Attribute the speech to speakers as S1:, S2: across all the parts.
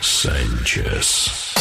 S1: Sanchez.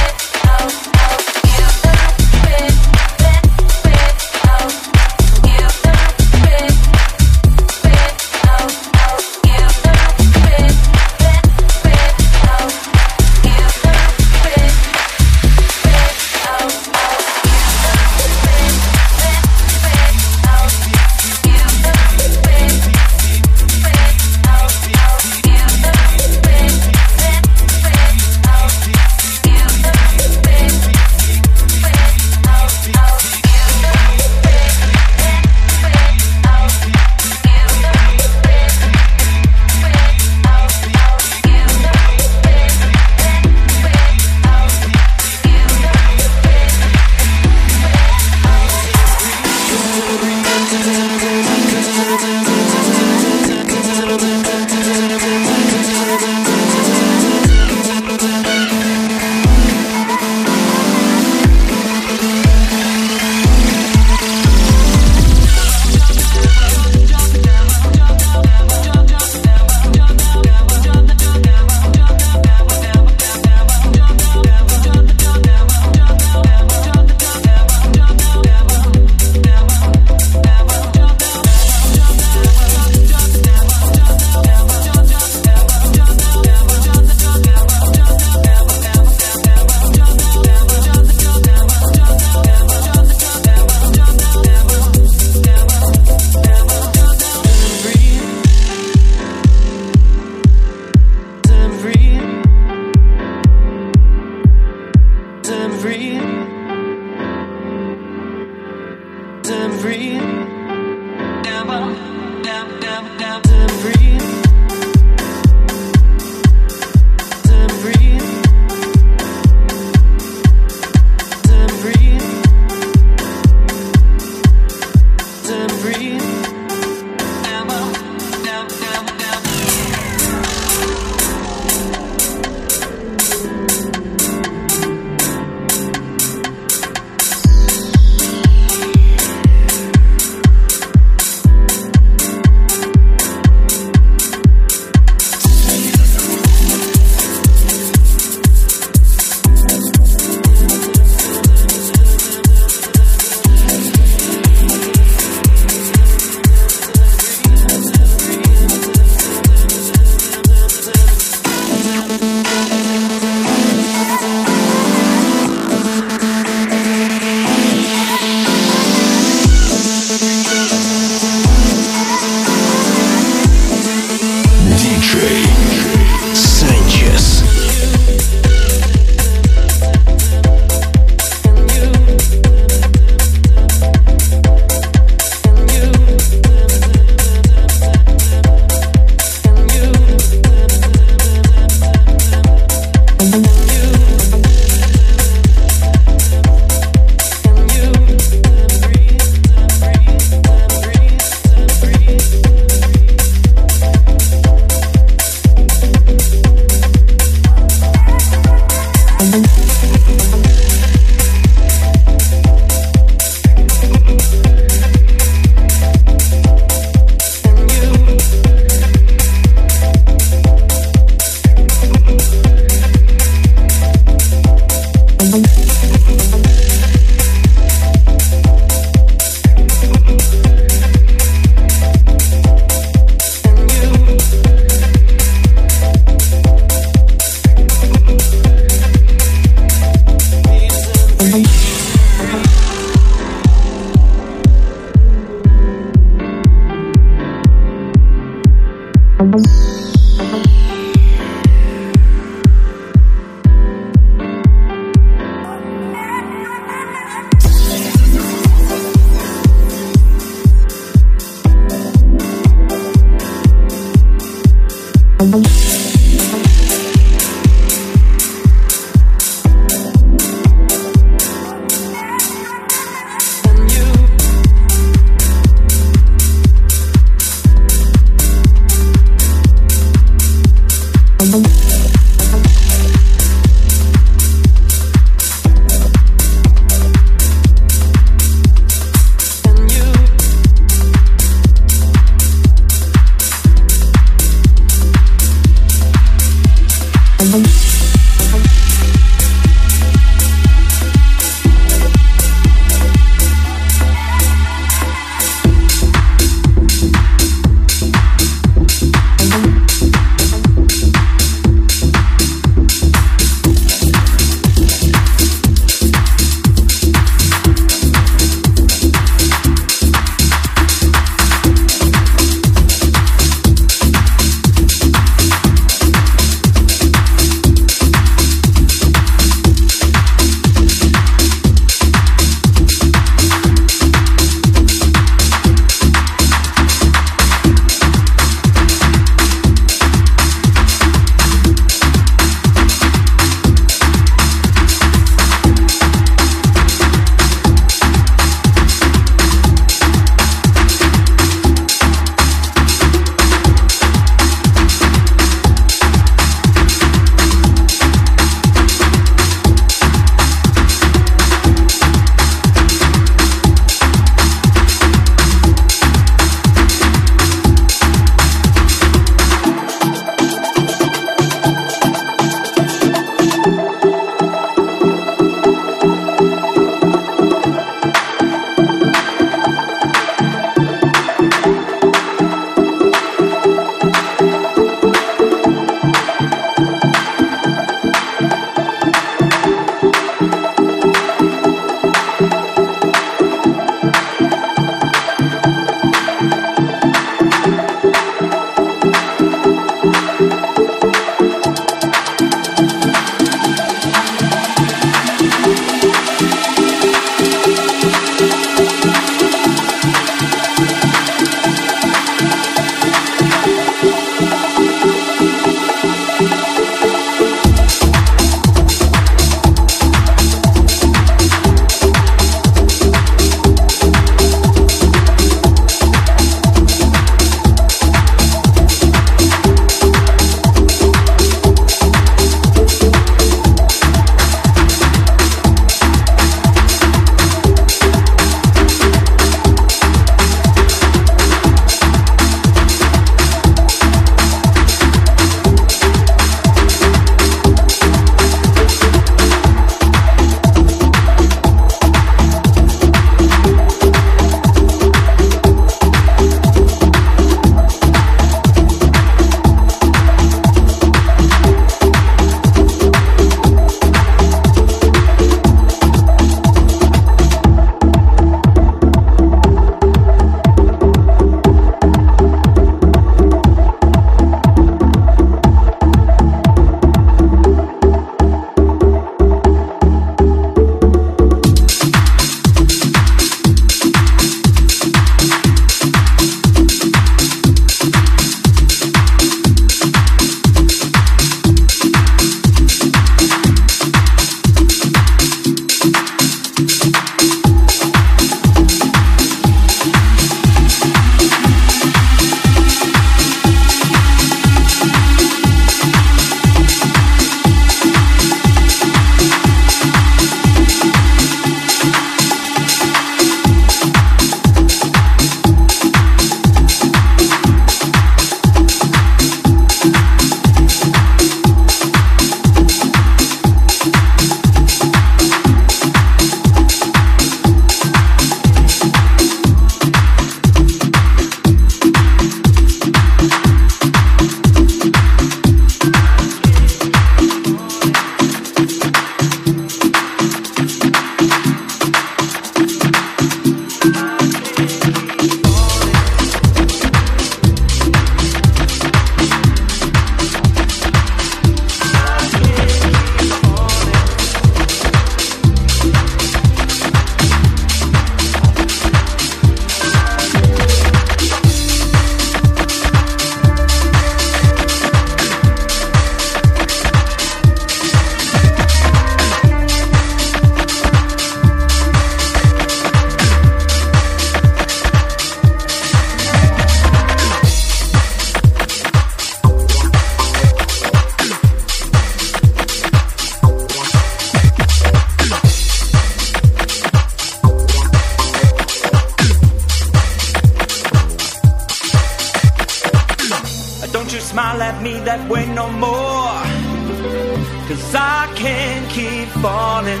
S2: I can't keep falling.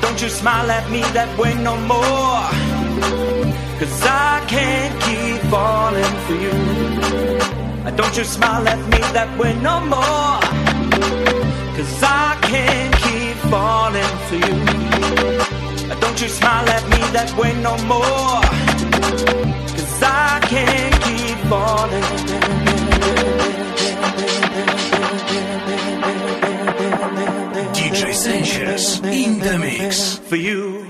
S2: Don't you smile at me that way no more. Cause I can't keep falling for you. Don't you smile at me that way no more. Cause I can't keep falling for you. Don't you smile at me that way no more. Cause I can't keep falling.
S1: Sanchez in the mix.
S2: For you.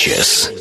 S1: Sanchez.